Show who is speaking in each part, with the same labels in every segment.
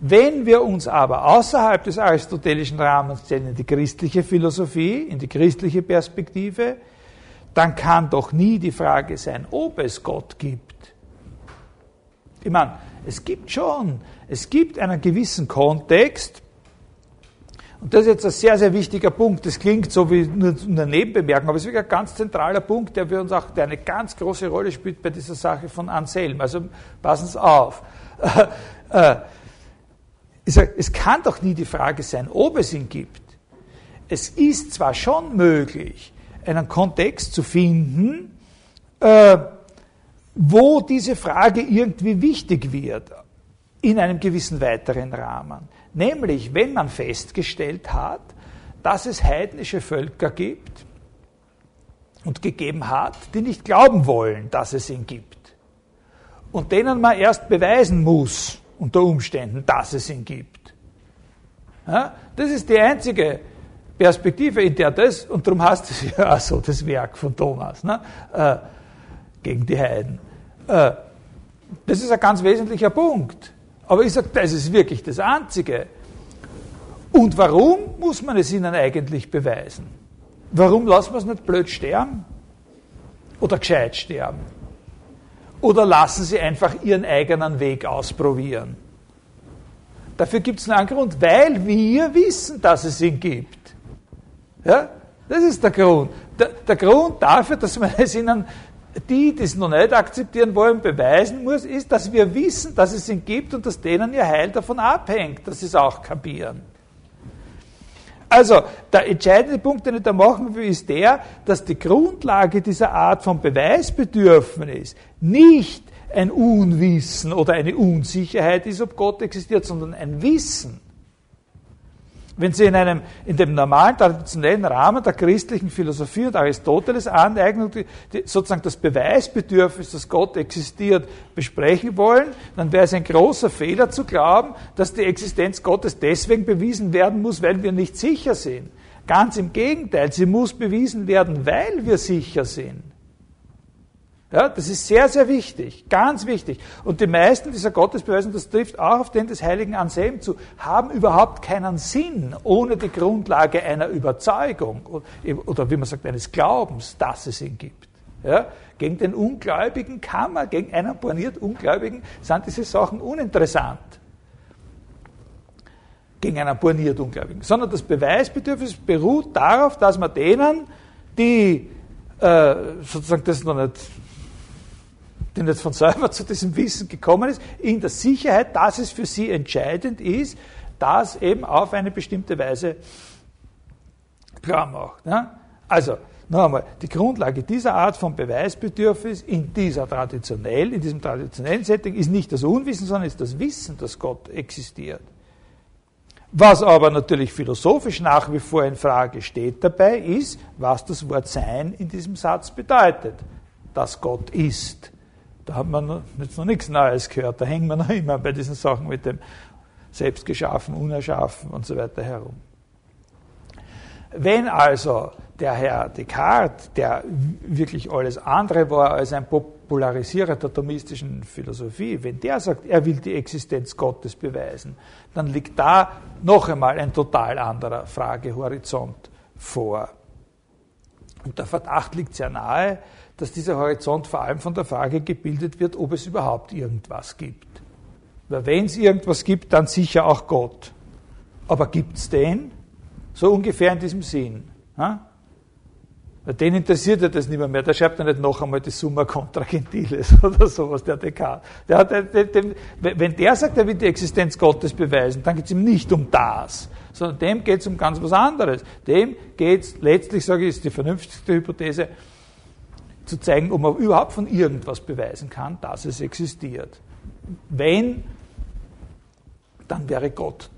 Speaker 1: Wenn wir uns aber außerhalb des aristotelischen Rahmens stellen, in die christliche Philosophie, in die christliche Perspektive, dann kann doch nie die Frage sein, ob es Gott gibt. Ich meine, es gibt schon, es gibt einen gewissen Kontext, und das ist jetzt ein sehr, sehr wichtiger Punkt. Das klingt so wie eine Nebenbemerkung, aber es ist wirklich ein ganz zentraler Punkt, der für uns auch der eine ganz große Rolle spielt bei dieser Sache von Anselm. Also passen Sie auf. Ich sage, es kann doch nie die Frage sein, ob es ihn gibt. Es ist zwar schon möglich, einen Kontext zu finden, äh, wo diese Frage irgendwie wichtig wird, in einem gewissen weiteren Rahmen. Nämlich, wenn man festgestellt hat, dass es heidnische Völker gibt und gegeben hat, die nicht glauben wollen, dass es ihn gibt. Und denen man erst beweisen muss, unter Umständen, dass es ihn gibt. Ja, das ist die einzige Perspektive, in der das, und darum heißt es ja auch so, das Werk von Thomas, ne, äh, gegen die Heiden. Äh, das ist ein ganz wesentlicher Punkt. Aber ich sage, das ist wirklich das Einzige. Und warum muss man es ihnen eigentlich beweisen? Warum lassen wir es nicht blöd sterben? Oder gescheit sterben? Oder lassen sie einfach ihren eigenen Weg ausprobieren? Dafür gibt es einen Grund, weil wir wissen, dass es ihn gibt. Ja? Das ist der Grund. Der, der Grund dafür, dass man es ihnen die, die es noch nicht akzeptieren wollen, beweisen muss, ist, dass wir wissen, dass es ihn gibt und dass denen ihr Heil davon abhängt, dass sie es auch kapieren. Also, der entscheidende Punkt, den ich da machen will, ist der, dass die Grundlage dieser Art von Beweisbedürfnis nicht ein Unwissen oder eine Unsicherheit ist, ob Gott existiert, sondern ein Wissen. Wenn Sie in, einem, in dem normalen, traditionellen Rahmen der christlichen Philosophie und Aristoteles Aneignung sozusagen das Beweisbedürfnis, dass Gott existiert, besprechen wollen, dann wäre es ein großer Fehler zu glauben, dass die Existenz Gottes deswegen bewiesen werden muss, weil wir nicht sicher sind. Ganz im Gegenteil, sie muss bewiesen werden, weil wir sicher sind. Ja, das ist sehr, sehr wichtig, ganz wichtig. Und die meisten dieser Gottesbeweise, das trifft auch auf den des heiligen Anselm zu, haben überhaupt keinen Sinn ohne die Grundlage einer Überzeugung oder wie man sagt, eines Glaubens, dass es ihn gibt. Ja, gegen den Ungläubigen kann man, gegen einen borniert Ungläubigen sind diese Sachen uninteressant. Gegen einen borniert Ungläubigen. Sondern das Beweisbedürfnis beruht darauf, dass man denen, die äh, sozusagen das noch nicht die nicht von selber zu diesem Wissen gekommen ist, in der Sicherheit, dass es für sie entscheidend ist, das eben auf eine bestimmte Weise klar macht. Ja? Also, noch einmal, die Grundlage dieser Art von Beweisbedürfnis in dieser traditionell, in diesem traditionellen Setting ist nicht das Unwissen, sondern ist das Wissen, dass Gott existiert. Was aber natürlich philosophisch nach wie vor in Frage steht dabei, ist, was das Wort Sein in diesem Satz bedeutet. Dass Gott ist. Da hat man jetzt noch nichts Neues gehört. Da hängen wir noch immer bei diesen Sachen mit dem Selbstgeschaffen, Unerschaffen und so weiter herum. Wenn also der Herr Descartes, der wirklich alles andere war als ein Popularisierer der thomistischen Philosophie, wenn der sagt, er will die Existenz Gottes beweisen, dann liegt da noch einmal ein total anderer Fragehorizont vor. Und der Verdacht liegt sehr nahe, dass dieser Horizont vor allem von der Frage gebildet wird, ob es überhaupt irgendwas gibt. Weil wenn es irgendwas gibt, dann sicher auch Gott. Aber gibt es den? So ungefähr in diesem Sinn. Ha? Den interessiert ja das nicht mehr, mehr. Der schreibt ja nicht noch einmal die Summa contra Gentiles oder sowas, der Descartes. Der hat, der, der, wenn der sagt, er will die Existenz Gottes beweisen, dann geht es ihm nicht um das, sondern dem geht es um ganz was anderes. Dem geht es, letztlich sage ich, ist die vernünftigste Hypothese, zu zeigen, ob man überhaupt von irgendwas beweisen kann, dass es existiert. Wenn, dann wäre Gott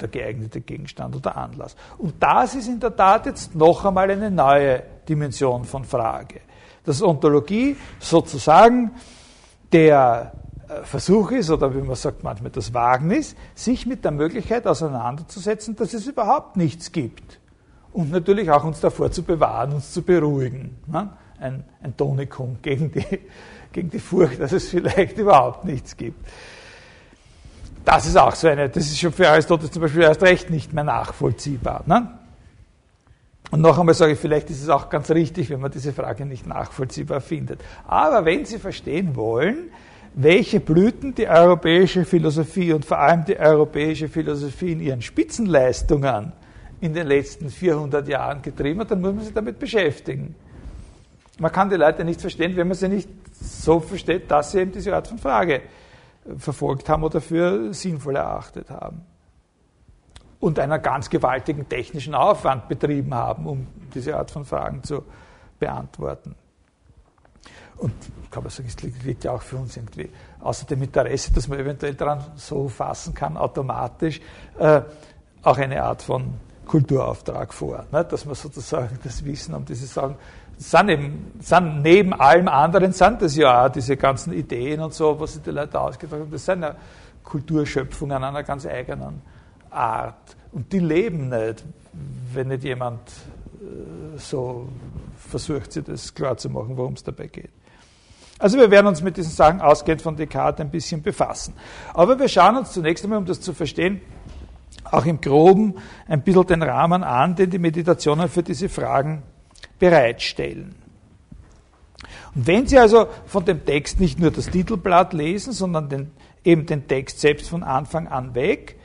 Speaker 1: der geeignete Gegenstand oder Anlass. Und das ist in der Tat jetzt noch einmal eine neue Dimension von Frage. Dass Ontologie sozusagen der äh, Versuch ist, oder wie man sagt manchmal das Wagnis, sich mit der Möglichkeit auseinanderzusetzen, dass es überhaupt nichts gibt. Und natürlich auch uns davor zu bewahren, uns zu beruhigen. Ne? Ein, ein Tonikum gegen die, gegen die Furcht, dass es vielleicht überhaupt nichts gibt. Das ist auch so eine, das ist schon für Aristoteles zum Beispiel erst recht nicht mehr nachvollziehbar. Ne? Und noch einmal sage ich, vielleicht ist es auch ganz richtig, wenn man diese Frage nicht nachvollziehbar findet. Aber wenn Sie verstehen wollen, welche Blüten die europäische Philosophie und vor allem die europäische Philosophie in ihren Spitzenleistungen in den letzten 400 Jahren getrieben hat, dann muss man sich damit beschäftigen. Man kann die Leute nicht verstehen, wenn man sie nicht so versteht, dass sie eben diese Art von Frage verfolgt haben oder für sinnvoll erachtet haben. Und einen ganz gewaltigen technischen Aufwand betrieben haben, um diese Art von Fragen zu beantworten. Und kann man sagen, es liegt ja auch für uns irgendwie außer dem Interesse, dass man eventuell daran so fassen kann, automatisch äh, auch eine Art von Kulturauftrag vor. Ne? Dass man sozusagen das Wissen um diese Sachen sind, eben, sind neben allem anderen sind das ja auch diese ganzen Ideen und so, was sich die Leute ausgedacht haben, das sind ja Kulturschöpfungen einer ganz eigenen Art. Und die leben nicht, wenn nicht jemand äh, so versucht, sich das klarzumachen, worum es dabei geht. Also wir werden uns mit diesen Sachen ausgehend von Descartes ein bisschen befassen. Aber wir schauen uns zunächst einmal, um das zu verstehen, auch im Groben ein bisschen den Rahmen an, den die Meditationen für diese Fragen bereitstellen. Und wenn Sie also von dem Text nicht nur das Titelblatt lesen, sondern den, eben den Text selbst von Anfang an weg,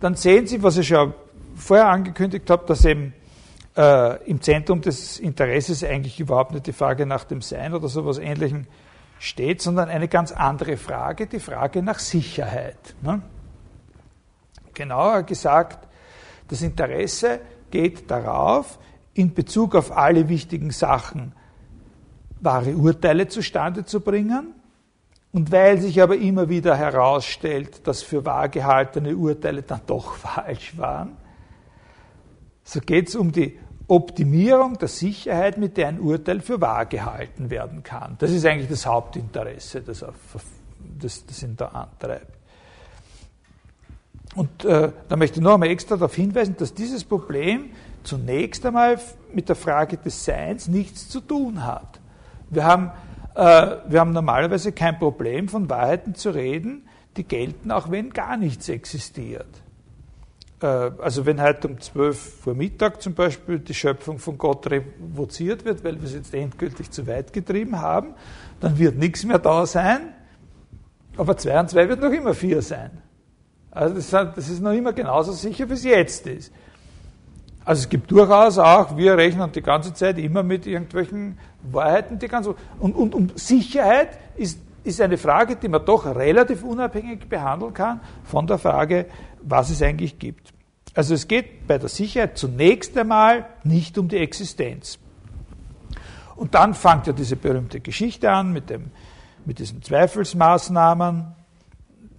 Speaker 1: dann sehen Sie, was ich schon vorher angekündigt habe, dass eben äh, im Zentrum des Interesses eigentlich überhaupt nicht die Frage nach dem Sein oder sowas Ähnlichem steht, sondern eine ganz andere Frage, die Frage nach Sicherheit. Ne? Genauer gesagt, das Interesse geht darauf, in Bezug auf alle wichtigen Sachen wahre Urteile zustande zu bringen. Und weil sich aber immer wieder herausstellt, dass für wahr gehaltene Urteile dann doch falsch waren, so geht es um die Optimierung der Sicherheit, mit der ein Urteil für wahr gehalten werden kann. Das ist eigentlich das Hauptinteresse, das, das, das ihn da antreibt. Und äh, da möchte ich noch einmal extra darauf hinweisen, dass dieses Problem zunächst einmal mit der Frage des Seins nichts zu tun hat. Wir haben, äh, wir haben normalerweise kein Problem, von Wahrheiten zu reden, die gelten, auch wenn gar nichts existiert. Äh, also wenn heute um 12 Uhr Mittag zum Beispiel die Schöpfung von Gott revoziert wird, weil wir es jetzt endgültig zu weit getrieben haben, dann wird nichts mehr da sein, aber 2 und 2 wird noch immer 4 sein. Also das, ist noch immer genauso sicher, wie es jetzt ist. Also es gibt durchaus auch, wir rechnen die ganze Zeit immer mit irgendwelchen Wahrheiten, die ganze und, und, und Sicherheit ist, ist eine Frage, die man doch relativ unabhängig behandeln kann von der Frage, was es eigentlich gibt. Also es geht bei der Sicherheit zunächst einmal nicht um die Existenz. Und dann fängt ja diese berühmte Geschichte an mit, dem, mit diesen Zweifelsmaßnahmen.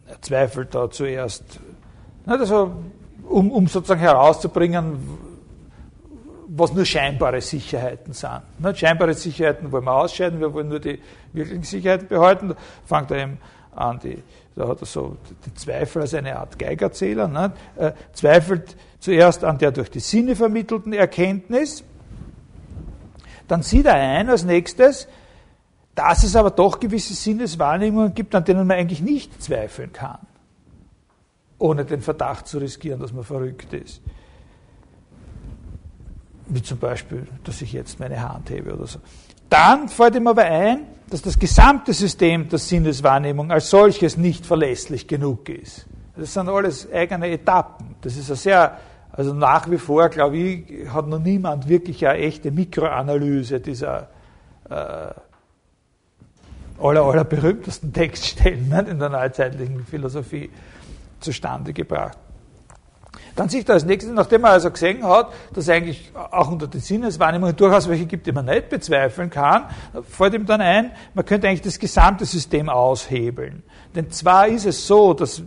Speaker 1: Er zweifelt da zuerst, also, um, um sozusagen herauszubringen, was nur scheinbare Sicherheiten sind. Ne, scheinbare Sicherheiten wollen wir ausscheiden, wir wollen nur die wirklichen Sicherheiten behalten. Da fängt er eben an, die, da hat er so den Zweifel als eine Art Geigerzähler, ne, äh, zweifelt zuerst an der durch die Sinne vermittelten Erkenntnis, dann sieht er ein als nächstes, dass es aber doch gewisse Sinneswahrnehmungen gibt, an denen man eigentlich nicht zweifeln kann, ohne den Verdacht zu riskieren, dass man verrückt ist wie zum Beispiel, dass ich jetzt meine Hand hebe oder so. Dann fällt ihm aber ein, dass das gesamte System der Sinneswahrnehmung als solches nicht verlässlich genug ist. Das sind alles eigene Etappen. Das ist ein sehr, also nach wie vor, glaube ich, hat noch niemand wirklich eine echte Mikroanalyse dieser äh, aller, aller berühmtesten Textstellen ne, in der neuzeitlichen Philosophie zustande gebracht. Dann sieht er als nächstes, nachdem er also gesehen hat, dass eigentlich auch unter den Sinneswahrnehmungen durchaus welche gibt, die man nicht bezweifeln kann, fällt ihm dann ein, man könnte eigentlich das gesamte System aushebeln. Denn zwar ist es so, dass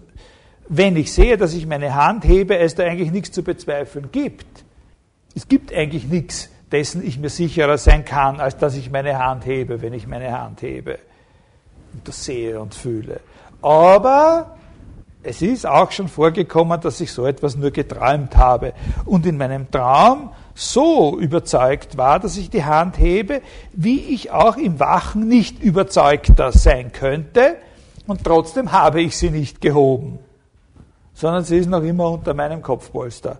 Speaker 1: wenn ich sehe, dass ich meine Hand hebe, es da eigentlich nichts zu bezweifeln gibt. Es gibt eigentlich nichts, dessen ich mir sicherer sein kann, als dass ich meine Hand hebe, wenn ich meine Hand hebe und das sehe und fühle. Aber es ist auch schon vorgekommen, dass ich so etwas nur geträumt habe und in meinem Traum so überzeugt war, dass ich die Hand hebe, wie ich auch im Wachen nicht überzeugter sein könnte und trotzdem habe ich sie nicht gehoben. sondern sie ist noch immer unter meinem Kopfpolster.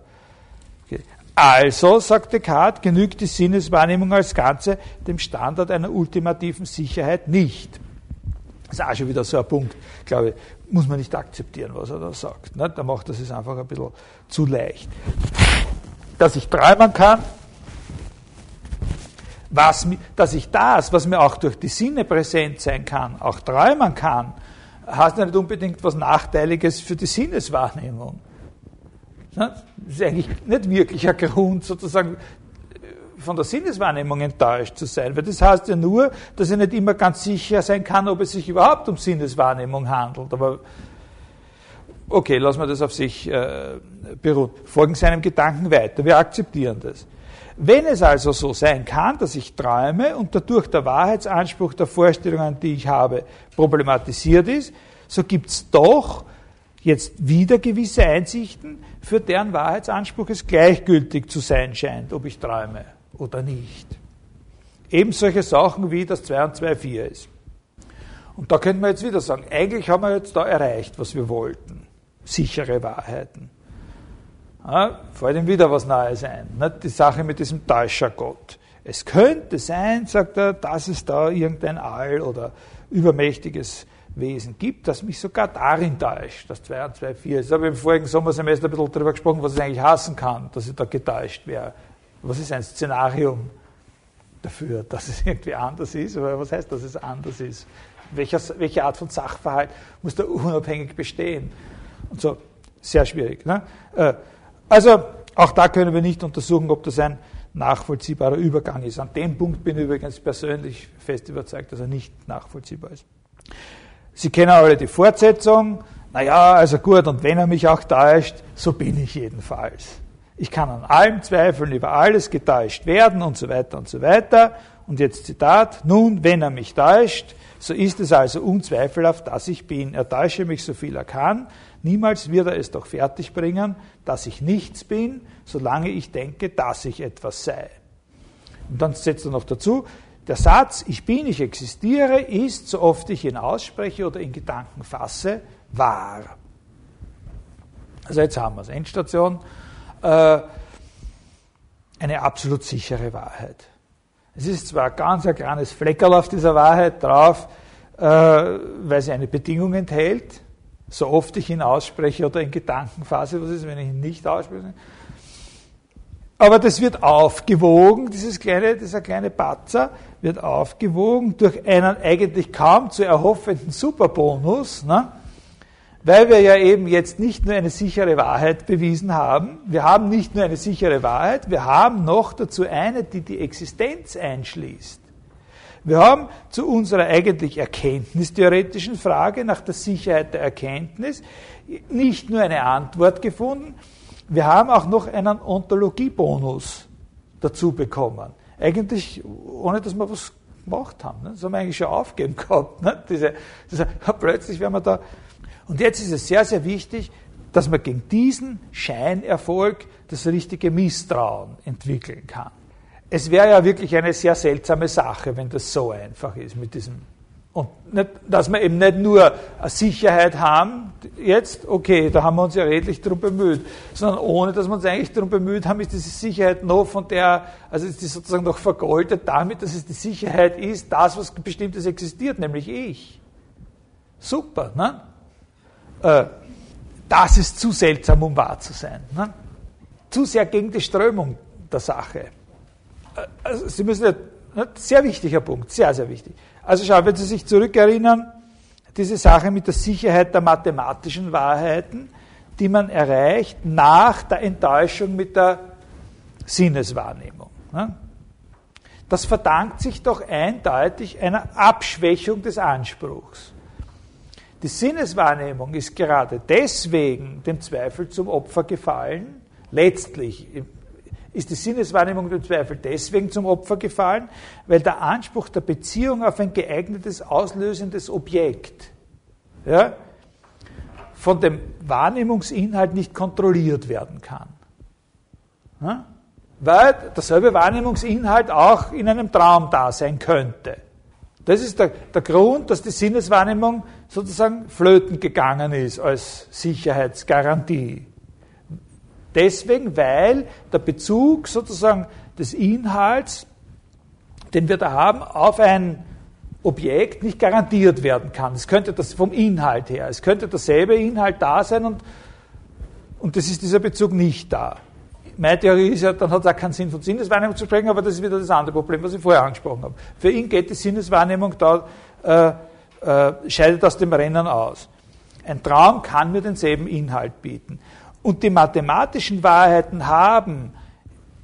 Speaker 1: Also, sagt Descartes, genügt die Sinneswahrnehmung als Ganze dem Standard einer ultimativen Sicherheit nicht. Das ist auch schon wieder so ein Punkt, glaube ich, muss man nicht akzeptieren, was er da sagt. Ne? Da macht das es einfach ein bisschen zu leicht. Dass ich träumen kann, was, dass ich das, was mir auch durch die Sinne präsent sein kann, auch träumen kann, heißt nicht unbedingt was Nachteiliges für die Sinneswahrnehmung. Das ist eigentlich nicht wirklich ein Grund, sozusagen von der Sinneswahrnehmung enttäuscht zu sein, weil das heißt ja nur, dass ich nicht immer ganz sicher sein kann, ob es sich überhaupt um Sinneswahrnehmung handelt. Aber okay, lassen wir das auf sich äh, beruhen. Folgen seinem Gedanken weiter. Wir akzeptieren das. Wenn es also so sein kann, dass ich träume und dadurch der Wahrheitsanspruch der Vorstellungen, die ich habe, problematisiert ist, so gibt es doch jetzt wieder gewisse Einsichten, für deren Wahrheitsanspruch es gleichgültig zu sein scheint, ob ich träume oder nicht. Eben solche Sachen wie das 2 und 2 4 ist. Und da könnte man jetzt wieder sagen, eigentlich haben wir jetzt da erreicht, was wir wollten. Sichere Wahrheiten. Ja, fällt ihm wieder was Neues ein. Nicht? Die Sache mit diesem Täuschergott. Es könnte sein, sagt er, dass es da irgendein All oder übermächtiges Wesen gibt, das mich sogar darin täuscht, dass 2 und 2 4 ist. Ich habe im vorigen Sommersemester ein bisschen darüber gesprochen, was es eigentlich hassen kann, dass ich da getäuscht wäre. Was ist ein Szenarium dafür, dass es irgendwie anders ist? Aber was heißt, dass es anders ist? Welcher, welche Art von Sachverhalt muss da unabhängig bestehen? Und so, sehr schwierig. Ne? Äh, also, auch da können wir nicht untersuchen, ob das ein nachvollziehbarer Übergang ist. An dem Punkt bin ich übrigens persönlich fest überzeugt, dass er nicht nachvollziehbar ist. Sie kennen alle die Fortsetzung. Naja, also gut, und wenn er mich auch täuscht, so bin ich jedenfalls. Ich kann an allem zweifeln, über alles getäuscht werden und so weiter und so weiter. Und jetzt Zitat, nun, wenn er mich täuscht, so ist es also unzweifelhaft, dass ich bin. Er täusche mich so viel er kann. Niemals wird er es doch fertigbringen, dass ich nichts bin, solange ich denke, dass ich etwas sei. Und dann setzt er noch dazu, der Satz, ich bin, ich existiere, ist, so oft ich ihn ausspreche oder in Gedanken fasse, wahr. Also jetzt haben wir es. Endstation eine absolut sichere Wahrheit. Es ist zwar ganz ein kleines Fleckerl auf dieser Wahrheit drauf, äh, weil sie eine Bedingung enthält, so oft ich ihn ausspreche oder in Gedankenphase, was ist, wenn ich ihn nicht ausspreche? Aber das wird aufgewogen, dieses kleine, dieser kleine Patzer wird aufgewogen durch einen eigentlich kaum zu erhoffenden Superbonus, ne? Weil wir ja eben jetzt nicht nur eine sichere Wahrheit bewiesen haben, wir haben nicht nur eine sichere Wahrheit, wir haben noch dazu eine, die die Existenz einschließt. Wir haben zu unserer eigentlich erkenntnistheoretischen Frage nach der Sicherheit der Erkenntnis nicht nur eine Antwort gefunden, wir haben auch noch einen Ontologiebonus dazu bekommen. Eigentlich ohne, dass wir was gemacht haben. Ne? Das haben wir eigentlich schon aufgeben gehabt. Ne? Diese, diese, plötzlich werden wir da und jetzt ist es sehr, sehr wichtig, dass man gegen diesen Scheinerfolg das richtige Misstrauen entwickeln kann. Es wäre ja wirklich eine sehr seltsame Sache, wenn das so einfach ist mit diesem. Und nicht, dass wir eben nicht nur eine Sicherheit haben, jetzt, okay, da haben wir uns ja redlich darum bemüht, sondern ohne, dass wir uns eigentlich darum bemüht haben, ist diese Sicherheit noch von der, also ist die sozusagen noch vergoldet damit, dass es die Sicherheit ist, das, was bestimmtes existiert, nämlich ich. Super, ne? Äh, das ist zu seltsam, um wahr zu sein. Ne? Zu sehr gegen die Strömung der Sache. Äh, also Sie müssen, ne, sehr wichtiger Punkt, sehr, sehr wichtig. Also schau, wenn Sie sich zurückerinnern, diese Sache mit der Sicherheit der mathematischen Wahrheiten, die man erreicht nach der Enttäuschung mit der Sinneswahrnehmung. Ne? Das verdankt sich doch eindeutig einer Abschwächung des Anspruchs. Die Sinneswahrnehmung ist gerade deswegen dem Zweifel zum Opfer gefallen. Letztlich ist die Sinneswahrnehmung dem Zweifel deswegen zum Opfer gefallen, weil der Anspruch der Beziehung auf ein geeignetes auslösendes Objekt ja, von dem Wahrnehmungsinhalt nicht kontrolliert werden kann. Ja? Weil derselbe Wahrnehmungsinhalt auch in einem Traum da sein könnte. Das ist der, der Grund, dass die Sinneswahrnehmung sozusagen flöten gegangen ist als Sicherheitsgarantie. Deswegen, weil der Bezug sozusagen des Inhalts, den wir da haben, auf ein Objekt nicht garantiert werden kann. Es könnte das vom Inhalt her, es könnte derselbe Inhalt da sein und, und das ist dieser Bezug nicht da. Meine Theorie ist ja, dann hat es auch keinen Sinn, von Sinneswahrnehmung zu sprechen, aber das ist wieder das andere Problem, was ich vorher angesprochen habe. Für ihn geht die Sinneswahrnehmung da, äh, äh, scheidet aus dem Rennen aus. Ein Traum kann mir denselben Inhalt bieten. Und die mathematischen Wahrheiten haben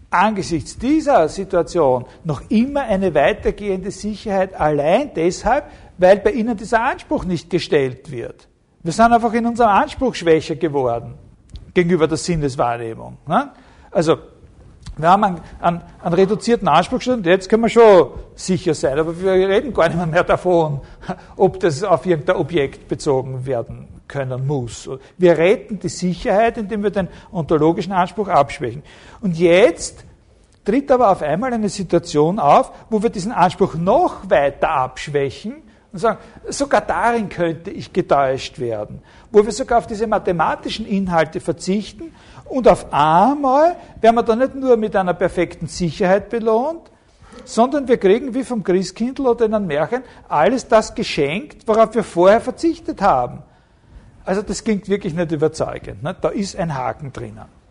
Speaker 1: angesichts dieser Situation noch immer eine weitergehende Sicherheit allein deshalb, weil bei ihnen dieser Anspruch nicht gestellt wird. Wir sind einfach in unserem Anspruch schwächer geworden gegenüber der Sinneswahrnehmung. Ne? Also, wir haben einen, einen, einen reduzierten Anspruch und jetzt können wir schon sicher sein, aber wir reden gar nicht mehr davon, ob das auf irgendein Objekt bezogen werden können muss. Wir retten die Sicherheit, indem wir den ontologischen Anspruch abschwächen. Und jetzt tritt aber auf einmal eine Situation auf, wo wir diesen Anspruch noch weiter abschwächen und sagen, sogar darin könnte ich getäuscht werden. Wo wir sogar auf diese mathematischen Inhalte verzichten und auf einmal werden wir dann nicht nur mit einer perfekten Sicherheit belohnt, sondern wir kriegen wie vom Christkindl oder in einem Märchen alles das geschenkt, worauf wir vorher verzichtet haben. Also das klingt wirklich nicht überzeugend. Ne? Da ist ein Haken drinnen.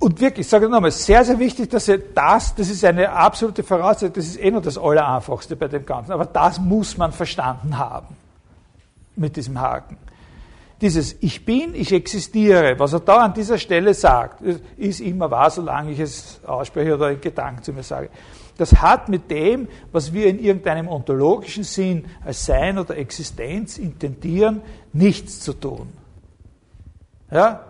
Speaker 1: Und wirklich, ich sage nochmal, sehr, sehr wichtig, dass ihr das, das ist eine absolute Voraussetzung, das ist eh nur das Allereinfachste bei dem Ganzen, aber das muss man verstanden haben mit diesem Haken dieses Ich bin, ich existiere, was er da an dieser Stelle sagt, ist immer wahr, solange ich es ausspreche oder in Gedanken zu mir sage. Das hat mit dem, was wir in irgendeinem ontologischen Sinn als Sein oder Existenz intendieren, nichts zu tun. Ja?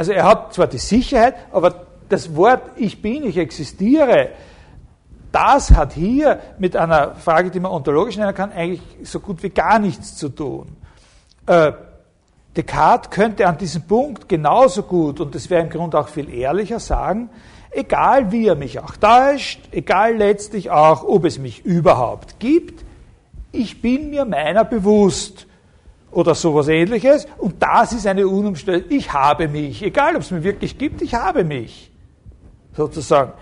Speaker 1: Also er hat zwar die Sicherheit, aber das Wort Ich bin, ich existiere, das hat hier mit einer Frage, die man ontologisch nennen kann, eigentlich so gut wie gar nichts zu tun. Äh, Descartes könnte an diesem Punkt genauso gut, und das wäre im Grunde auch viel ehrlicher, sagen, egal wie er mich auch täuscht, egal letztlich auch, ob es mich überhaupt gibt, ich bin mir meiner bewusst oder sowas ähnliches und das ist eine unumstößliche, ich habe mich, egal ob es mir wirklich gibt, ich habe mich, sozusagen.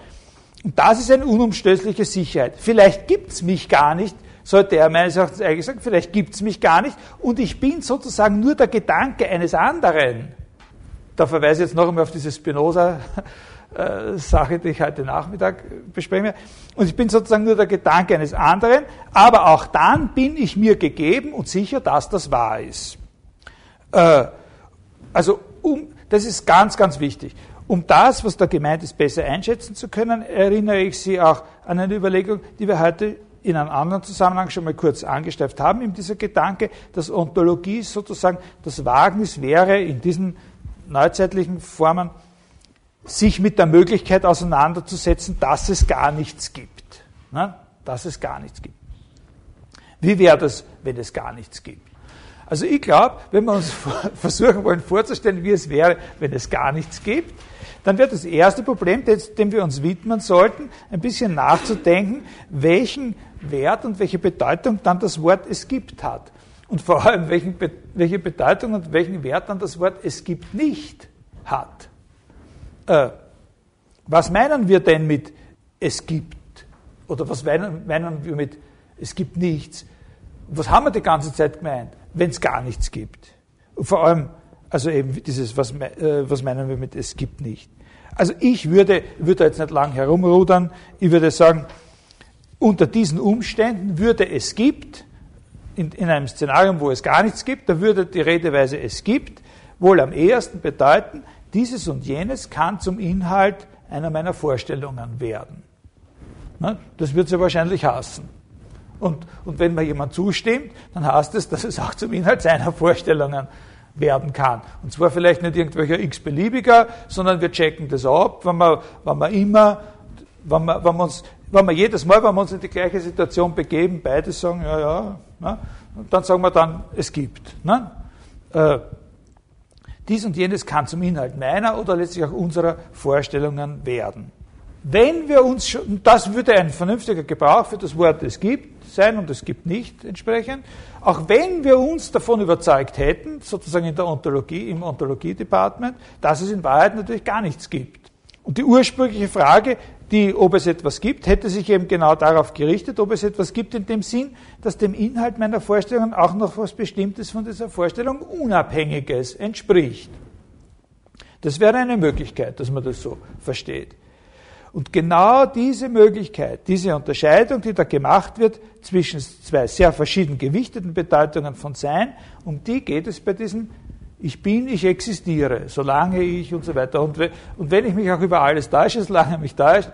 Speaker 1: Und das ist eine unumstößliche Sicherheit. Vielleicht gibt es mich gar nicht, sollte er meines Erachtens eigentlich sagen, vielleicht gibt es mich gar nicht und ich bin sozusagen nur der Gedanke eines anderen. Da verweise ich jetzt noch einmal auf diese Spinoza-Sache, die ich heute Nachmittag bespreche. Und ich bin sozusagen nur der Gedanke eines anderen, aber auch dann bin ich mir gegeben und sicher, dass das wahr ist. Äh, also, um, das ist ganz, ganz wichtig. Um das, was da gemeint ist, besser einschätzen zu können, erinnere ich Sie auch an eine Überlegung, die wir heute in einem anderen Zusammenhang schon mal kurz angesteift haben, in dieser Gedanke, dass Ontologie sozusagen das Wagnis wäre, in diesen neuzeitlichen Formen sich mit der Möglichkeit auseinanderzusetzen, dass es gar nichts gibt. Ne? Dass es gar nichts gibt. Wie wäre das, wenn es gar nichts gibt? Also ich glaube, wenn wir uns versuchen wollen vorzustellen, wie es wäre, wenn es gar nichts gibt, dann wird das erste Problem, dem wir uns widmen sollten, ein bisschen nachzudenken, welchen Wert und welche Bedeutung dann das Wort es gibt hat. Und vor allem, welche Bedeutung und welchen Wert dann das Wort es gibt nicht hat. Äh, was meinen wir denn mit es gibt? Oder was meinen, meinen wir mit es gibt nichts? Was haben wir die ganze Zeit gemeint, wenn es gar nichts gibt? Und vor allem, also eben dieses, was, äh, was meinen wir mit es gibt nicht? Also ich würde, würde jetzt nicht lang herumrudern, ich würde sagen, unter diesen Umständen würde es gibt, in, in einem Szenario, wo es gar nichts gibt, da würde die Redeweise es gibt wohl am ehesten bedeuten, dieses und jenes kann zum Inhalt einer meiner Vorstellungen werden. Das wird sie wahrscheinlich hassen. Und, und wenn mir jemand zustimmt, dann heißt es, dass es auch zum Inhalt seiner Vorstellungen werden kann. Und zwar vielleicht nicht irgendwelcher x-beliebiger, sondern wir checken das ab, wenn wir, wenn wir immer, wenn wir, wenn wir uns wenn wir jedes Mal, wenn wir uns in die gleiche Situation begeben, beide sagen, ja, ja, ne? und dann sagen wir dann, es gibt. Ne? Äh, dies und jenes kann zum Inhalt meiner oder letztlich auch unserer Vorstellungen werden. Wenn wir uns das würde ein vernünftiger Gebrauch für das Wort es gibt sein und es gibt nicht entsprechend. Auch wenn wir uns davon überzeugt hätten, sozusagen in der Ontologie, im Ontologie-Department, dass es in Wahrheit natürlich gar nichts gibt. Und die ursprüngliche Frage, die, ob es etwas gibt, hätte sich eben genau darauf gerichtet, ob es etwas gibt in dem Sinn, dass dem Inhalt meiner Vorstellungen auch noch was Bestimmtes von dieser Vorstellung Unabhängiges entspricht. Das wäre eine Möglichkeit, dass man das so versteht. Und genau diese Möglichkeit, diese Unterscheidung, die da gemacht wird zwischen zwei sehr verschieden gewichteten Bedeutungen von Sein, um die geht es bei diesem Ich bin, ich existiere, solange ich und so weiter. Und, wenn ich mich auch über alles täusche, solange mich täuscht,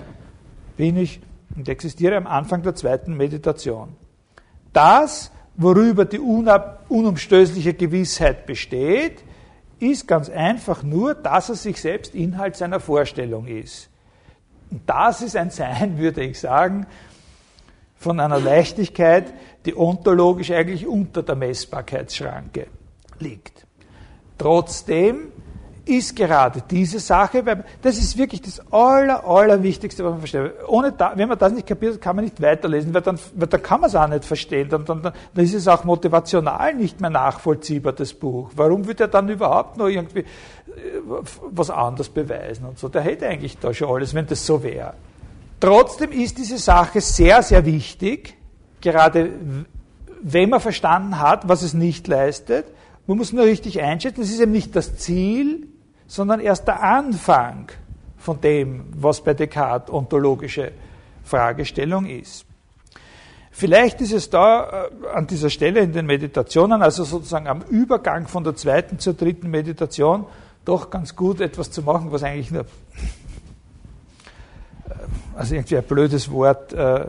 Speaker 1: bin ich und existiere am Anfang der zweiten Meditation. Das, worüber die unumstößliche Gewissheit besteht, ist ganz einfach nur, dass er sich selbst Inhalt seiner Vorstellung ist. Und das ist ein Sein, würde ich sagen, von einer Leichtigkeit, die ontologisch eigentlich unter der Messbarkeitsschranke liegt. Trotzdem ist gerade diese Sache, weil das ist wirklich das Aller, Allerwichtigste, was man versteht. Ohne da, wenn man das nicht kapiert, kann man nicht weiterlesen, weil dann, weil dann kann man es auch nicht verstehen. Dann, dann, dann ist es auch motivational nicht mehr nachvollziehbar, das Buch. Warum wird er dann überhaupt noch irgendwie äh, was anderes beweisen und so? Der hätte eigentlich da schon alles, wenn das so wäre. Trotzdem ist diese Sache sehr, sehr wichtig, gerade wenn man verstanden hat, was es nicht leistet. Man muss nur richtig einschätzen, es ist eben nicht das Ziel, sondern erst der Anfang von dem, was bei Descartes ontologische Fragestellung ist. Vielleicht ist es da äh, an dieser Stelle in den Meditationen, also sozusagen am Übergang von der zweiten zur dritten Meditation, doch ganz gut etwas zu machen, was eigentlich nur, äh, also irgendwie ein blödes Wort, äh,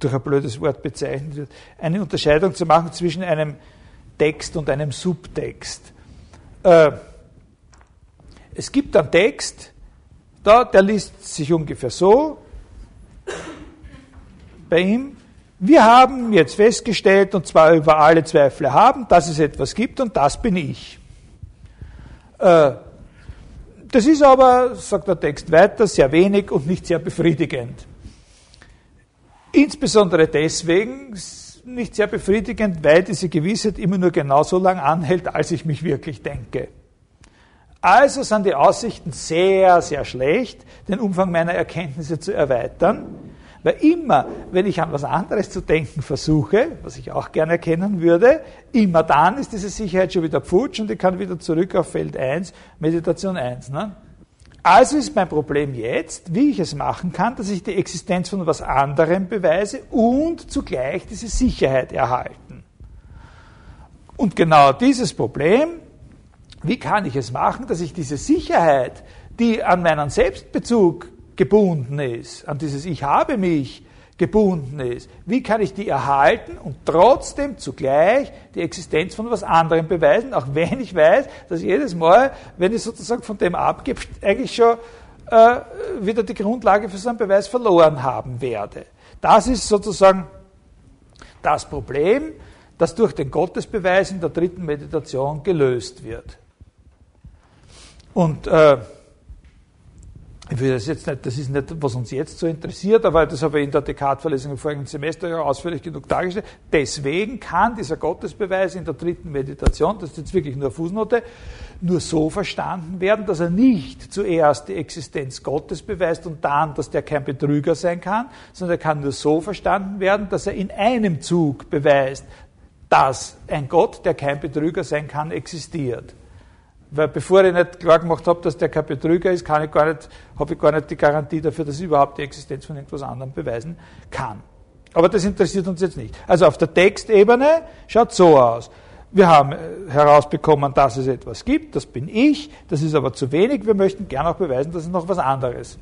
Speaker 1: durch ein blödes Wort bezeichnet wird, eine Unterscheidung zu machen zwischen einem Text und einem Subtext. Äh, es gibt einen Text, da, der liest sich ungefähr so bei ihm. Wir haben jetzt festgestellt, und zwar über alle Zweifel haben, dass es etwas gibt und das bin ich. Äh, das ist aber, sagt der Text weiter, sehr wenig und nicht sehr befriedigend. Insbesondere deswegen nicht sehr befriedigend, weil diese Gewissheit immer nur genau so lange anhält, als ich mich wirklich denke. Also sind die Aussichten sehr, sehr schlecht, den Umfang meiner Erkenntnisse zu erweitern, weil immer, wenn ich an was anderes zu denken versuche, was ich auch gerne erkennen würde, immer dann ist diese Sicherheit schon wieder futsch und ich kann wieder zurück auf Feld 1, Meditation 1. Ne? Also ist mein Problem jetzt, wie ich es machen kann, dass ich die Existenz von etwas anderem beweise und zugleich diese Sicherheit erhalten. Und genau dieses Problem, wie kann ich es machen, dass ich diese Sicherheit, die an meinen Selbstbezug gebunden ist, an dieses Ich habe mich, gebunden ist. Wie kann ich die erhalten und trotzdem zugleich die Existenz von etwas anderem beweisen, auch wenn ich weiß, dass jedes Mal, wenn ich sozusagen von dem abgebe, eigentlich schon äh, wieder die Grundlage für so einen Beweis verloren haben werde. Das ist sozusagen das Problem, das durch den Gottesbeweis in der dritten Meditation gelöst wird. Und äh, das jetzt nicht, das ist nicht, was uns jetzt so interessiert, aber das habe ich in der Descartes-Verlesung im vorigen Semester ja ausführlich genug dargestellt. Deswegen kann dieser Gottesbeweis in der dritten Meditation, das ist jetzt wirklich nur Fußnote, nur so verstanden werden, dass er nicht zuerst die Existenz Gottes beweist und dann, dass der kein Betrüger sein kann, sondern er kann nur so verstanden werden, dass er in einem Zug beweist, dass ein Gott, der kein Betrüger sein kann, existiert. Weil bevor ich nicht klar gemacht habe, dass der kein Betrüger ist, kann ich gar nicht, habe ich gar nicht die Garantie dafür, dass ich überhaupt die Existenz von irgendwas anderem beweisen kann. Aber das interessiert uns jetzt nicht. Also auf der Textebene schaut so aus. Wir haben äh, herausbekommen, dass es etwas gibt, das bin ich, das ist aber zu wenig, wir möchten gerne auch beweisen, dass es noch was anderes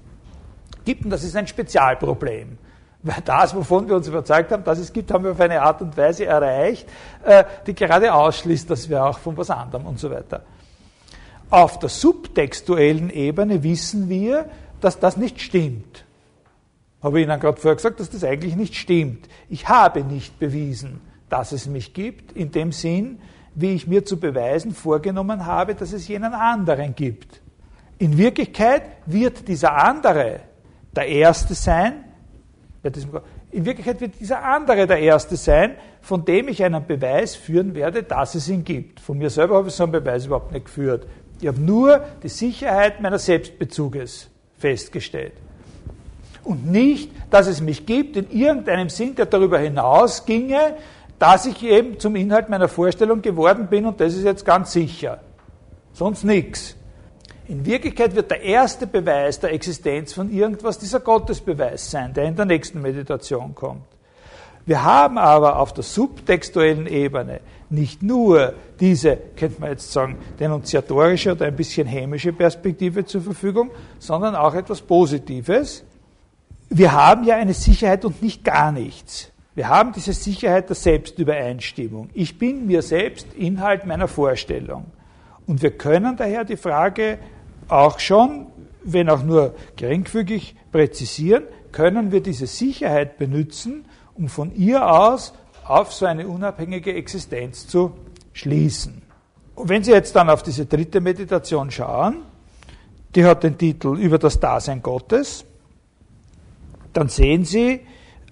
Speaker 1: gibt und das ist ein Spezialproblem. Weil das, wovon wir uns überzeugt haben, dass es gibt, haben wir auf eine Art und Weise erreicht, äh, die gerade ausschließt, dass wir auch von was anderem und so weiter. Auf der subtextuellen Ebene wissen wir, dass das nicht stimmt. Habe ich Ihnen gerade vorher gesagt, dass das eigentlich nicht stimmt. Ich habe nicht bewiesen, dass es mich gibt, in dem Sinn, wie ich mir zu beweisen vorgenommen habe, dass es jenen anderen gibt. In Wirklichkeit wird dieser andere der Erste sein, In Wirklichkeit wird dieser andere der Erste sein, von dem ich einen Beweis führen werde, dass es ihn gibt. Von mir selber habe ich so einen Beweis überhaupt nicht geführt. Ich habe nur die Sicherheit meines Selbstbezuges festgestellt. Und nicht, dass es mich gibt in irgendeinem Sinn, der darüber hinaus ginge, dass ich eben zum Inhalt meiner Vorstellung geworden bin und das ist jetzt ganz sicher. Sonst nichts. In Wirklichkeit wird der erste Beweis der Existenz von irgendwas dieser Gottesbeweis sein, der in der nächsten Meditation kommt. Wir haben aber auf der subtextuellen Ebene nicht nur diese, könnte man jetzt sagen, denunziatorische oder ein bisschen hämische Perspektive zur Verfügung, sondern auch etwas Positives. Wir haben ja eine Sicherheit und nicht gar nichts. Wir haben diese Sicherheit der Selbstübereinstimmung. Ich bin mir selbst Inhalt meiner Vorstellung. Und wir können daher die Frage auch schon, wenn auch nur geringfügig präzisieren, können wir diese Sicherheit benutzen, um von ihr aus auf so eine unabhängige Existenz zu schließen. Und wenn Sie jetzt dann auf diese dritte Meditation schauen, die hat den Titel Über das Dasein Gottes, dann sehen Sie,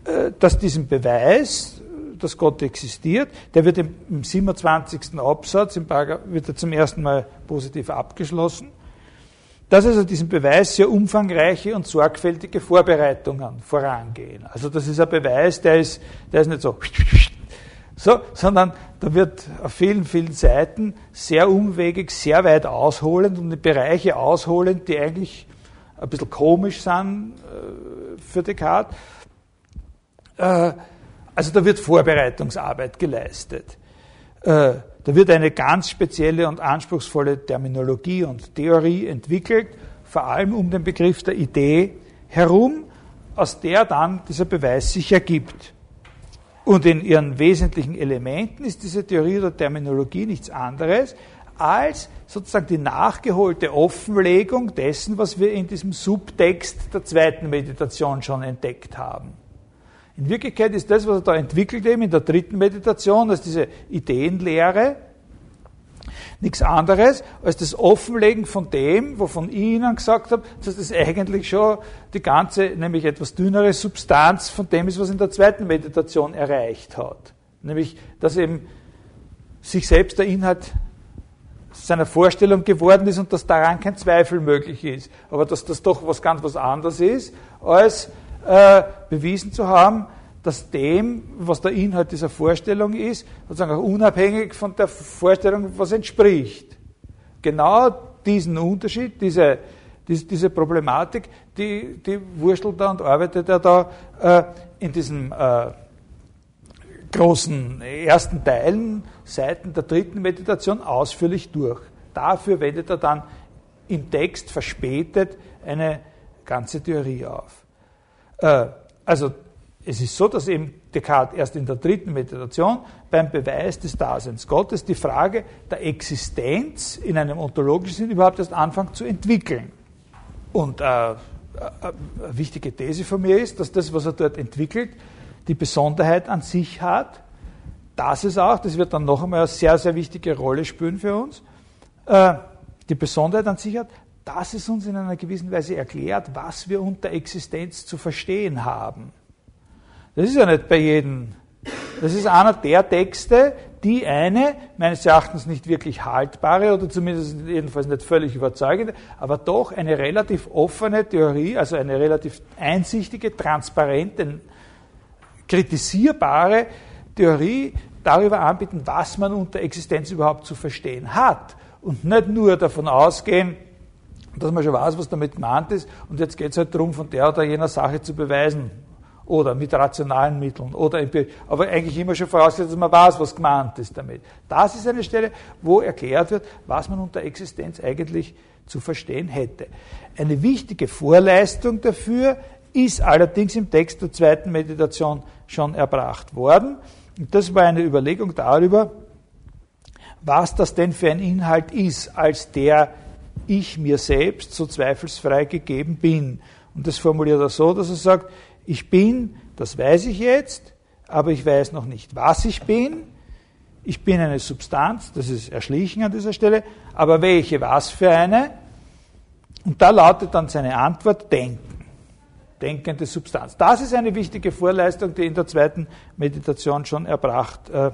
Speaker 1: äh, dass diesen Beweis, dass Gott existiert, der wird im 27. Absatz, im wird er zum ersten Mal positiv abgeschlossen dass also diesem Beweis sehr umfangreiche und sorgfältige Vorbereitungen vorangehen. Also das ist ein Beweis, der ist, der ist nicht so, so, sondern da wird auf vielen, vielen Seiten sehr umwegig, sehr weit ausholend und in Bereiche ausholend, die eigentlich ein bisschen komisch sind äh, für Descartes. Äh, also da wird Vorbereitungsarbeit geleistet. Da wird eine ganz spezielle und anspruchsvolle Terminologie und Theorie entwickelt, vor allem um den Begriff der Idee herum, aus der dann dieser Beweis sich ergibt. Und in ihren wesentlichen Elementen ist diese Theorie oder Terminologie nichts anderes als sozusagen die nachgeholte Offenlegung dessen, was wir in diesem Subtext der zweiten Meditation schon entdeckt haben. In Wirklichkeit ist das, was er da entwickelt eben in der dritten Meditation, als diese Ideenlehre, nichts anderes als das Offenlegen von dem, wovon ich Ihnen gesagt habe, dass das eigentlich schon die ganze, nämlich etwas dünnere Substanz von dem ist, was in der zweiten Meditation erreicht hat. Nämlich, dass eben sich selbst der Inhalt seiner Vorstellung geworden ist und dass daran kein Zweifel möglich ist. Aber dass das doch was ganz was anderes ist, als äh, bewiesen zu haben, dass dem, was der Inhalt dieser Vorstellung ist, sozusagen auch unabhängig von der Vorstellung, was entspricht. Genau diesen Unterschied, diese, diese, diese Problematik, die, die wurschtelt er und arbeitet er da äh, in diesen äh, großen ersten Teilen, Seiten der dritten Meditation ausführlich durch. Dafür wendet er dann im Text verspätet eine ganze Theorie auf. Äh, also es ist so, dass eben Descartes erst in der dritten Meditation beim Beweis des Daseins Gottes die Frage der Existenz in einem ontologischen Sinn überhaupt erst anfängt zu entwickeln. Und äh, äh, eine wichtige These von mir ist, dass das, was er dort entwickelt, die Besonderheit an sich hat, dass es auch, das wird dann noch einmal eine sehr, sehr wichtige Rolle spielen für uns, die Besonderheit an sich hat, dass es uns in einer gewissen Weise erklärt, was wir unter Existenz zu verstehen haben. Das ist ja nicht bei jedem. Das ist einer der Texte, die eine, meines Erachtens nicht wirklich haltbare oder zumindest jedenfalls nicht völlig überzeugende, aber doch eine relativ offene Theorie, also eine relativ einsichtige, transparente, kritisierbare Theorie darüber anbieten, was man unter Existenz überhaupt zu verstehen hat. Und nicht nur davon ausgehen, dass man schon weiß, was damit gemeint ist, und jetzt geht es halt darum, von der oder jener Sache zu beweisen. Oder mit rationalen Mitteln. Oder aber eigentlich immer schon vorausgesetzt, dass man weiß, was gemeint ist damit. Das ist eine Stelle, wo erklärt wird, was man unter Existenz eigentlich zu verstehen hätte. Eine wichtige Vorleistung dafür ist allerdings im Text der zweiten Meditation schon erbracht worden. Und das war eine Überlegung darüber, was das denn für ein Inhalt ist, als der ich mir selbst so zweifelsfrei gegeben bin. Und das formuliert er so, dass er sagt, ich bin, das weiß ich jetzt, aber ich weiß noch nicht, was ich bin. Ich bin eine Substanz, das ist erschlichen an dieser Stelle, aber welche, was für eine? Und da lautet dann seine Antwort Denken. denkende Substanz. Das ist eine wichtige Vorleistung, die in der zweiten Meditation schon erbracht äh,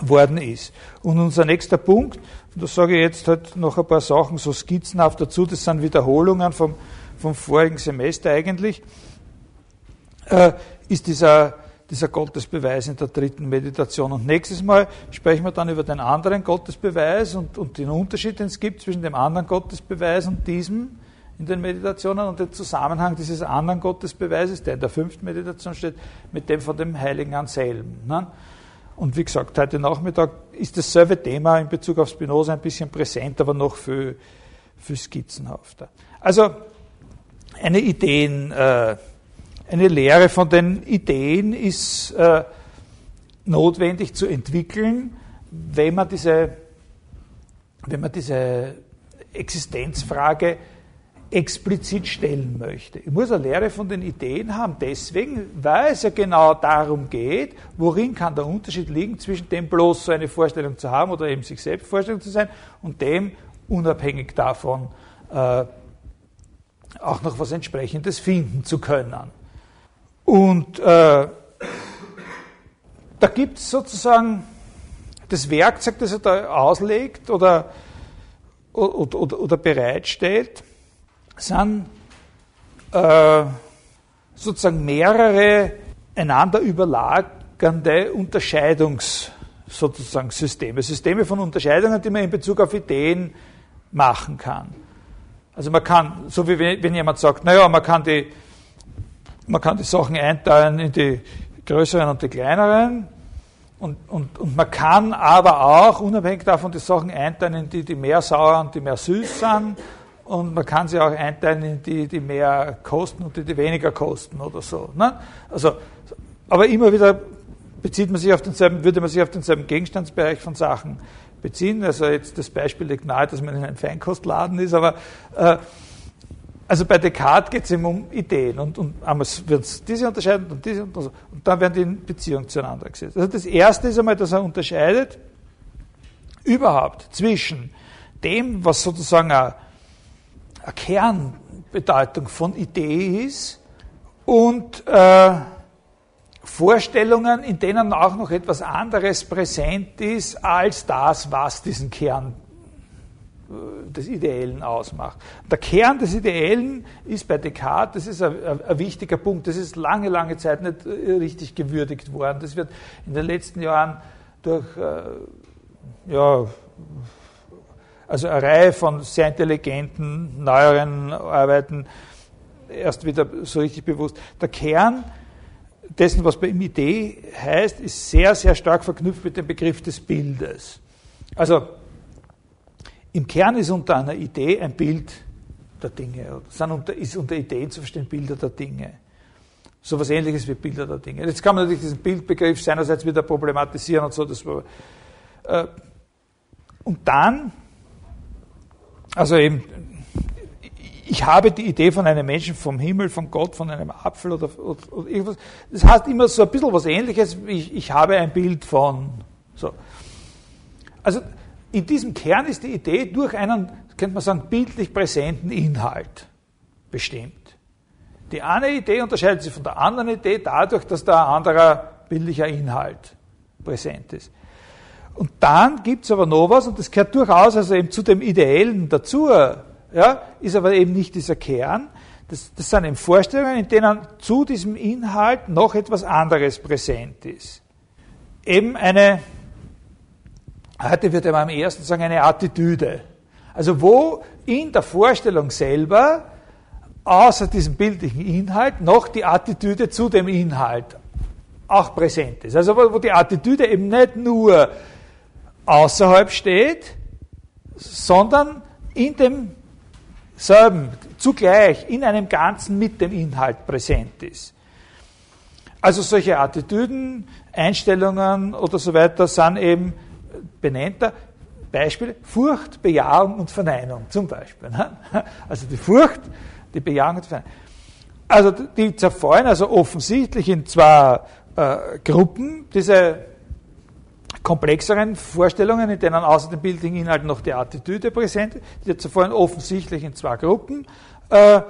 Speaker 1: worden ist. Und unser nächster Punkt, da sage ich jetzt halt noch ein paar Sachen so skizzenhaft dazu, das sind Wiederholungen vom, vom vorigen Semester eigentlich, äh, ist dieser, dieser Gottesbeweis in der dritten Meditation. Und nächstes Mal sprechen wir dann über den anderen Gottesbeweis und, und den Unterschied, den es gibt zwischen dem anderen Gottesbeweis und diesem in den Meditationen und den Zusammenhang dieses anderen Gottesbeweises, der in der fünften Meditation steht, mit dem von dem Heiligen Anselm. Ne? Und wie gesagt, heute Nachmittag ist dasselbe Thema in Bezug auf Spinoza ein bisschen präsent, aber noch viel, viel skizzenhafter. Also eine Ideen, äh, eine Lehre von den Ideen ist äh, notwendig zu entwickeln, wenn man diese, wenn man diese Existenzfrage explizit stellen möchte. Ich muss eine Lehre von den Ideen haben, deswegen, weil es ja genau darum geht, worin kann der Unterschied liegen zwischen dem bloß so eine Vorstellung zu haben oder eben sich selbst Vorstellung zu sein und dem unabhängig davon äh, auch noch was entsprechendes finden zu können. Und äh, da gibt es sozusagen das Werkzeug, das er da auslegt oder, oder, oder, oder bereitstellt, sind äh, sozusagen mehrere einander überlagernde Unterscheidungs sozusagen Systeme, Systeme von Unterscheidungen, die man in Bezug auf Ideen machen kann. Also man kann, so wie wenn jemand sagt, naja, man kann die, man kann die Sachen einteilen in die größeren und die kleineren, und, und, und man kann aber auch, unabhängig davon, die Sachen einteilen in die, die mehr sauer und die mehr süß sind und man kann sie auch einteilen in die, die mehr kosten und die, die weniger kosten oder so. Ne? Also, aber immer wieder bezieht man sich auf denselben, würde man sich auf denselben Gegenstandsbereich von Sachen beziehen. Also jetzt das Beispiel liegt nahe, dass man in einem Feinkostladen ist, aber äh, also bei Descartes geht es eben um Ideen und, und einmal wird es diese unterscheiden und diese und, so. und dann werden die in Beziehung zueinander gesetzt. Also das erste ist einmal, dass er unterscheidet überhaupt zwischen dem, was sozusagen eine Kernbedeutung von Idee ist und äh, Vorstellungen, in denen auch noch etwas anderes präsent ist als das, was diesen Kern äh, des Ideellen ausmacht. Der Kern des Ideellen ist bei Descartes, das ist ein, ein, wichtiger Punkt, das ist lange, lange Zeit nicht äh, richtig gewürdigt worden. Das wird in den letzten Jahren durch äh, ja, also eine Reihe von sehr intelligenten, neueren Arbeiten erst wieder so richtig bewusst. Der Kern dessen, was bei ihm Idee heißt, ist sehr, sehr stark verknüpft mit dem Begriff des Bildes. Also im Kern ist unter einer Idee ein Bild der Dinge, unter, ist unter Ideen zu verstehen Bilder der Dinge. So etwas ähnliches wie Bilder der Dinge. Jetzt kann man natürlich diesen Bildbegriff seinerseits wieder problematisieren und so. Das war, äh, und dann also eben, ich habe die Idee von einem Menschen vom Himmel, von Gott, von einem Apfel oder, oder, oder irgendwas. Das heißt immer so ein bisschen was ähnliches, ich, ich habe ein Bild von. So. Also in diesem Kern ist die Idee durch einen, könnte man sagen, bildlich präsenten Inhalt bestimmt. Die eine Idee unterscheidet sich von der anderen Idee dadurch, dass da ein anderer bildlicher Inhalt präsent ist. Und dann gibt es aber noch was, und das gehört durchaus also eben zu dem Ideellen dazu, ja, ist aber eben nicht dieser Kern. Das, das sind eben Vorstellungen, in denen zu diesem Inhalt noch etwas anderes präsent ist. Eben eine, heute würde man am ersten sagen, eine Attitüde. Also wo in der Vorstellung selber außer diesem bildlichen Inhalt noch die Attitüde zu dem Inhalt auch präsent ist. Also wo die Attitüde eben nicht nur außerhalb steht, sondern in demselben, zugleich, in einem Ganzen mit dem Inhalt präsent ist. Also solche Attitüden, Einstellungen oder so weiter sind eben benennter. Beispiele, Furcht, Bejahung und Verneinung zum Beispiel. Ne? Also die Furcht, die Bejahung und Verneinung. Also die zerfallen also offensichtlich in zwei äh, Gruppen, diese komplexeren Vorstellungen, in denen außer dem bildlichen Inhalt noch die Attitüde präsent ist, die zuvor offensichtlich in zwei Gruppen, äh,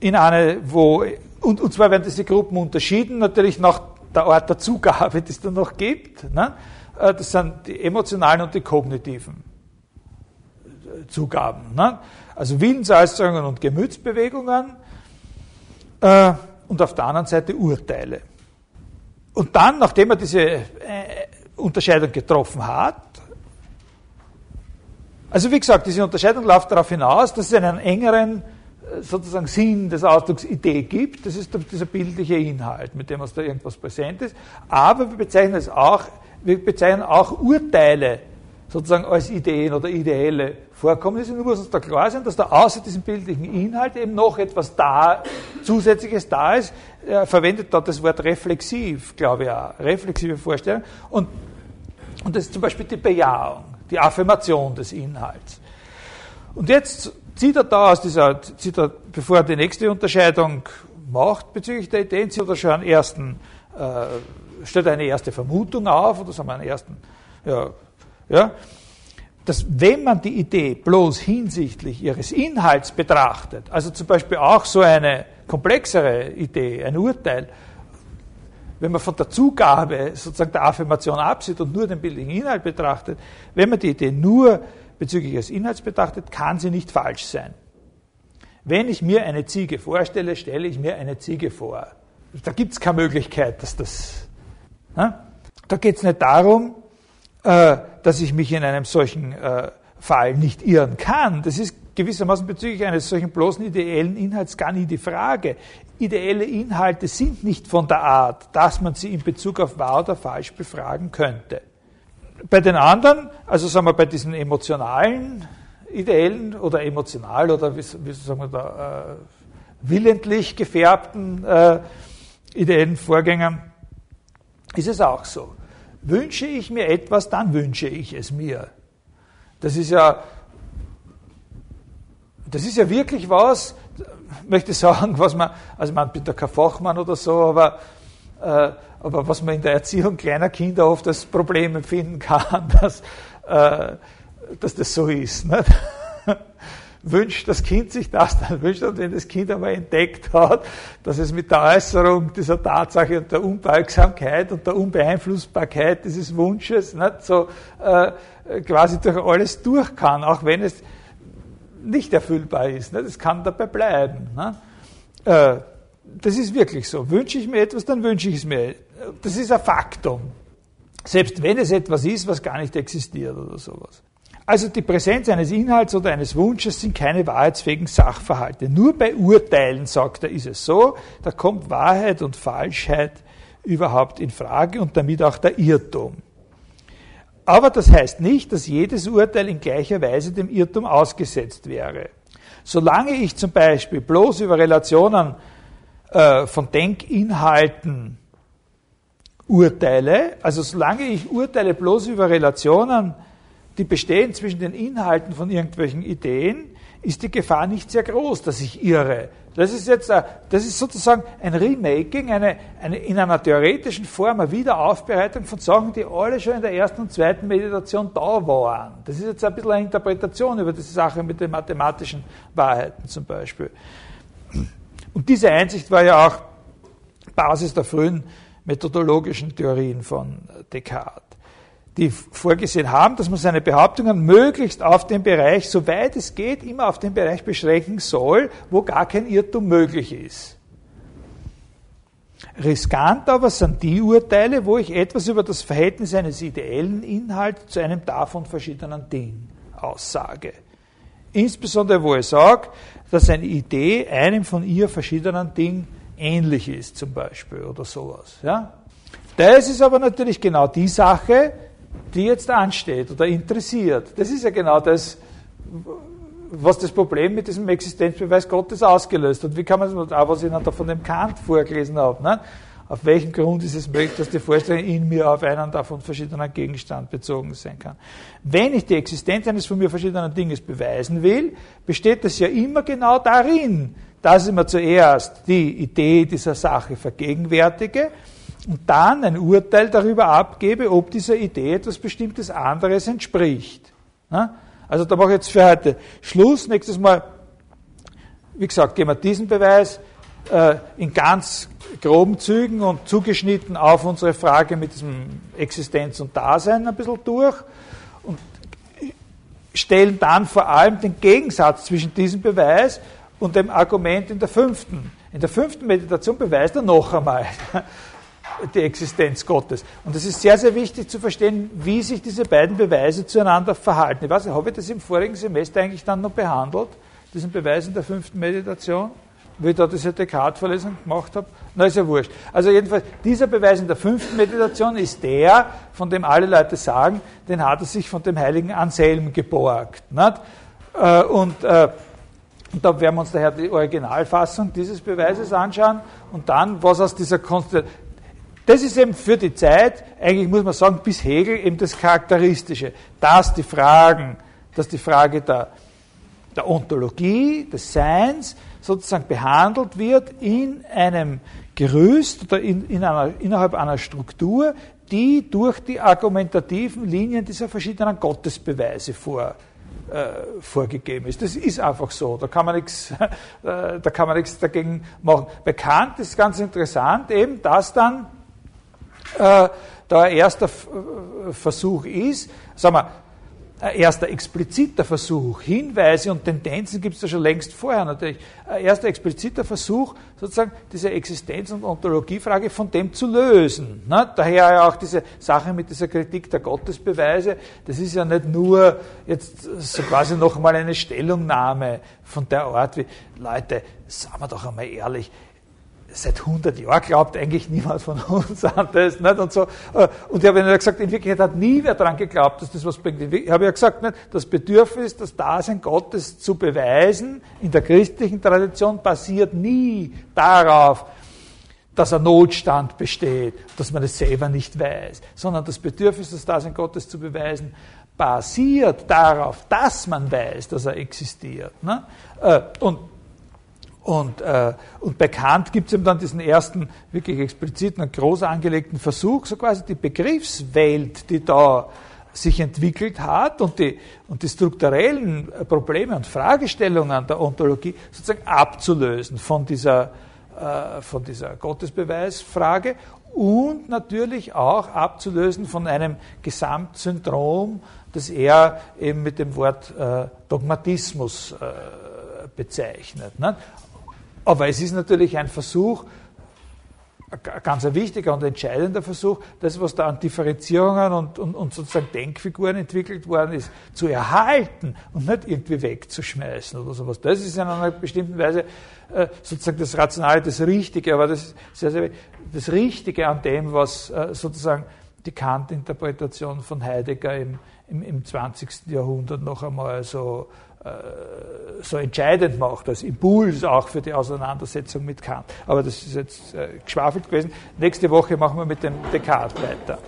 Speaker 1: in eine, wo, und, und zwar werden diese Gruppen unterschieden, natürlich nach der Art der Zugabe, die es dann noch gibt. Ne? Äh, das sind die emotionalen und die kognitiven äh, Zugaben. Ne? Also Willensäußerungen und Gemütsbewegungen äh, und auf der anderen Seite Urteile. Und dann, nachdem er diese äh, Unterscheidung getroffen hat, also wie gesagt, diese Unterscheidung läuft darauf hinaus, dass es einen engeren äh, sozusagen Sinn des Ausdrucks Idee gibt. Das ist dieser bildliche Inhalt, mit dem uns da irgendwas präsent ist. Aber wir bezeichnen es auch, wir bezeichnen auch Urteile sozusagen als Ideen oder ideelle Vorkommnisse. Nur muss uns da klar sein, dass da außer diesem bildlichen Inhalt eben noch etwas da, Zusätzliches da ist. Er verwendet dort das Wort reflexiv, glaube ich auch. Reflexive Vorstellung. Und, und das ist zum Beispiel die Bejahung, die Affirmation des Inhalts. Und jetzt zieht er da aus dieser, zieht er, bevor er die nächste Unterscheidung macht bezüglich der Ideen, zieht er schon einen ersten, äh, stellt eine erste Vermutung auf, oder sagen wir einen ersten, ja, ja, dass wenn man die Idee bloß hinsichtlich ihres Inhalts betrachtet, also zum Beispiel auch so eine komplexere Idee, ein Urteil, wenn man von der Zugabe sozusagen der Affirmation absieht und nur den bildlichen Inhalt betrachtet, wenn man die Idee nur bezüglich ihres Inhalts betrachtet, kann sie nicht falsch sein. Wenn ich mir eine Ziege vorstelle, stelle ich mir eine Ziege vor. Da gibt es keine Möglichkeit, dass das. Ne? Da geht es nicht darum, äh, dass ich mich in einem solchen äh, Fall nicht irren kann. Das ist gewissermaßen bezüglich eines solchen bloßen ideellen Inhalts gar nie die Frage. Ideelle Inhalte sind nicht von der Art, dass man sie in Bezug auf wahr oder falsch befragen könnte. Bei den anderen, also sagen wir bei diesen emotionalen ideellen oder emotional oder wie, wie sagen wir da, äh, willentlich gefärbten äh, ideellen Vorgängern, ist es auch so. Wünsche ich mir etwas, dann wünsche ich es mir. Das ist ja, das ist ja wirklich was, möchte sagen, was man, also man bin da kein Fachmann oder so, aber, äh, aber was man in der Erziehung kleiner Kinder oft als Problem empfinden kann, dass, äh, dass das so ist. Nicht? Wünscht das Kind sich das, dann wünscht und wenn das Kind einmal entdeckt hat, dass es mit der Äußerung dieser Tatsache und der Unbeugsamkeit und der Unbeeinflussbarkeit dieses Wunsches nicht so äh, quasi durch alles durch kann, auch wenn es nicht erfüllbar ist. Nicht? Es kann dabei bleiben. Ne? Äh, das ist wirklich so. Wünsche ich mir etwas, dann wünsche ich es mir. Das ist ein Faktum. Selbst wenn es etwas ist, was gar nicht existiert oder sowas. Also die Präsenz eines Inhalts oder eines Wunsches sind keine wahrheitsfähigen Sachverhalte. Nur bei Urteilen, sagt er, ist es so, da kommt Wahrheit und Falschheit überhaupt in Frage und damit auch der Irrtum. Aber das heißt nicht, dass jedes Urteil in gleicher Weise dem Irrtum ausgesetzt wäre. Solange ich zum Beispiel bloß über Relationen äh, von Denkinhalten urteile, also solange ich urteile bloß über Relationen die bestehen zwischen den Inhalten von irgendwelchen Ideen, ist die Gefahr nicht sehr groß, dass ich irre. Das ist jetzt, das ist sozusagen ein Remaking, eine, eine, in einer theoretischen Form eine Wiederaufbereitung von Sachen, die alle schon in der ersten und zweiten Meditation da waren. Das ist jetzt ein bisschen eine Interpretation über diese Sache mit den mathematischen Wahrheiten zum Beispiel. Und diese Einsicht war ja auch Basis der frühen methodologischen Theorien von Descartes die vorgesehen haben, dass man seine Behauptungen möglichst auf den Bereich, soweit es geht, immer auf den Bereich beschränken soll, wo gar kein Irrtum möglich ist. Riskant aber sind die Urteile, wo ich etwas über das Verhältnis eines ideellen Inhalts zu einem davon verschiedenen Ding aussage. Insbesondere, wo ich sage, dass eine Idee einem von ihr verschiedenen Ding ähnlich ist, zum Beispiel, oder sowas. Ja? Das ist aber natürlich genau die Sache, die jetzt ansteht oder interessiert. Das ist ja genau das, was das Problem mit diesem Existenzbeweis Gottes ausgelöst hat. Wie kann man das, auch was ich dann da von dem Kant vorgelesen habe, ne? auf welchem Grund ist es möglich, dass die Vorstellung in mir auf einen davon verschiedenen Gegenstand bezogen sein kann. Wenn ich die Existenz eines von mir verschiedenen Dinges beweisen will, besteht das ja immer genau darin, dass ich mir zuerst die Idee dieser Sache vergegenwärtige und dann ein Urteil darüber abgebe, ob dieser Idee etwas bestimmtes anderes entspricht. Also da mache ich jetzt für heute Schluss. Nächstes Mal wie gesagt, gehen wir diesen Beweis äh, in ganz groben Zügen und zugeschnitten auf unsere Frage mit diesem Existenz und Dasein ein bisschen durch und stellen dann vor allem den Gegensatz zwischen diesem Beweis und dem Argument in der fünften. In der fünften Meditation beweist er noch einmal die Existenz Gottes. Und es ist sehr, sehr wichtig zu verstehen, wie sich diese beiden Beweise zueinander verhalten. Ich weiß nicht, habe ich das im vorigen Semester eigentlich dann noch behandelt, diesen Beweis in der fünften Meditation? wie ich da diese Descartes-Verlesung gemacht habe. Na, ist ja wurscht. Also jedenfalls, dieser Beweis in der fünften Meditation ist der, von dem alle Leute sagen, den hat er sich von dem heiligen Anselm geborgt. Nicht? Äh, und, äh, und da werden wir uns daher die Originalfassung dieses Beweises anschauen und dann, was aus dieser Konstellation. Das ist eben für die Zeit, eigentlich muss man sagen, bis Hegel eben das Charakteristische, dass die Fragen, dass die Frage der, der Ontologie, des Seins, sozusagen behandelt wird in einem Gerüst oder in, in einer, innerhalb einer Struktur, die durch die argumentativen Linien dieser verschiedenen Gottesbeweise vor, äh, vorgegeben ist. Das ist einfach so. Da kann man nichts, äh, da kann man nichts dagegen machen. Bekannt ist ganz interessant eben, dass dann äh, da ein erster Versuch ist, sagen wir, ein erster expliziter Versuch, Hinweise und Tendenzen gibt es da schon längst vorher natürlich, ein erster expliziter Versuch, sozusagen diese Existenz- und Ontologiefrage von dem zu lösen. Ne? Daher ja auch diese Sache mit dieser Kritik der Gottesbeweise, das ist ja nicht nur jetzt so quasi noch einmal eine Stellungnahme von der Art wie, Leute, sagen wir doch einmal ehrlich, seit 100 Jahren glaubt eigentlich niemand von uns an das. Nicht? Und, so. Äh, und ich habe ja gesagt, in Wirklichkeit hat nie wer daran geglaubt, dass das was bringt. Ich habe ja gesagt, nicht? das Bedürfnis, das Dasein Gottes zu beweisen, in der christlichen Tradition basiert nie darauf, dass ein Notstand besteht, dass man es selber nicht weiß, sondern das Bedürfnis, das Dasein Gottes zu beweisen, basiert darauf, dass man weiß, dass er existiert. Ne? Äh, und und, äh, und bei Kant gibt es eben dann diesen ersten wirklich expliziten und groß angelegten Versuch, so quasi die Begriffswelt, die da sich entwickelt hat und die, und die strukturellen Probleme und Fragestellungen der Ontologie sozusagen abzulösen von dieser, äh, von dieser Gottesbeweisfrage und natürlich auch abzulösen von einem Gesamtsyndrom, das er eben mit dem Wort äh, Dogmatismus äh, bezeichnet. Ne? Aber es ist natürlich ein Versuch, ein ganz wichtiger und entscheidender Versuch, das, was da an Differenzierungen und, und, und, sozusagen Denkfiguren entwickelt worden ist, zu erhalten und nicht irgendwie wegzuschmeißen oder sowas. Das ist in einer bestimmten Weise äh, sozusagen das Rationale, das Richtige, aber das, sehr, sehr, das Richtige an dem, was äh, sozusagen die Kant-Interpretation von Heidegger im, im, im 20. Jahrhundert noch einmal so äh, so entscheidend macht, als Impuls auch für die Auseinandersetzung mit Kant. Aber das ist jetzt äh, geschwafelt gewesen. Nächste Woche machen wir mit dem Descartes weiter.